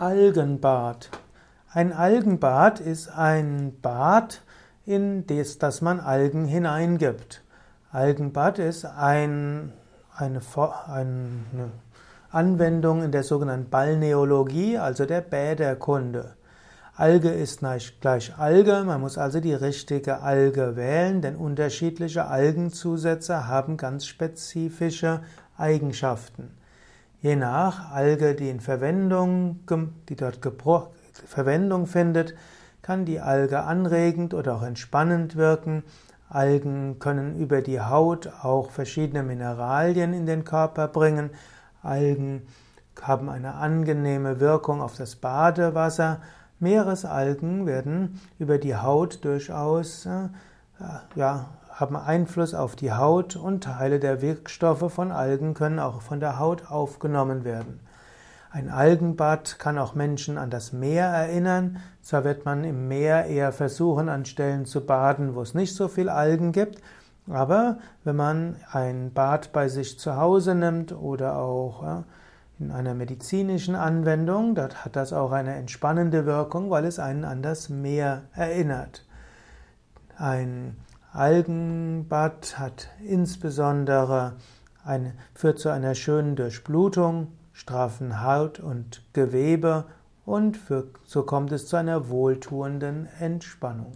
Algenbad. Ein Algenbad ist ein Bad, in das, das man Algen hineingibt. Algenbad ist ein, eine, eine Anwendung in der sogenannten Balneologie, also der Bäderkunde. Alge ist gleich Alge, man muss also die richtige Alge wählen, denn unterschiedliche Algenzusätze haben ganz spezifische Eigenschaften. Je nach Alge, die in Verwendung, die dort Verwendung findet, kann die Alge anregend oder auch entspannend wirken. Algen können über die Haut auch verschiedene Mineralien in den Körper bringen. Algen haben eine angenehme Wirkung auf das Badewasser. Meeresalgen werden über die Haut durchaus äh, ja, haben Einfluss auf die Haut und Teile der Wirkstoffe von Algen können auch von der Haut aufgenommen werden. Ein Algenbad kann auch Menschen an das Meer erinnern. Zwar wird man im Meer eher versuchen, an Stellen zu baden, wo es nicht so viel Algen gibt, aber wenn man ein Bad bei sich zu Hause nimmt oder auch in einer medizinischen Anwendung, dort hat das auch eine entspannende Wirkung, weil es einen an das Meer erinnert. Ein Algenbad hat insbesondere eine, führt zu einer schönen Durchblutung, straffen Haut und Gewebe und für, so kommt es zu einer wohltuenden Entspannung.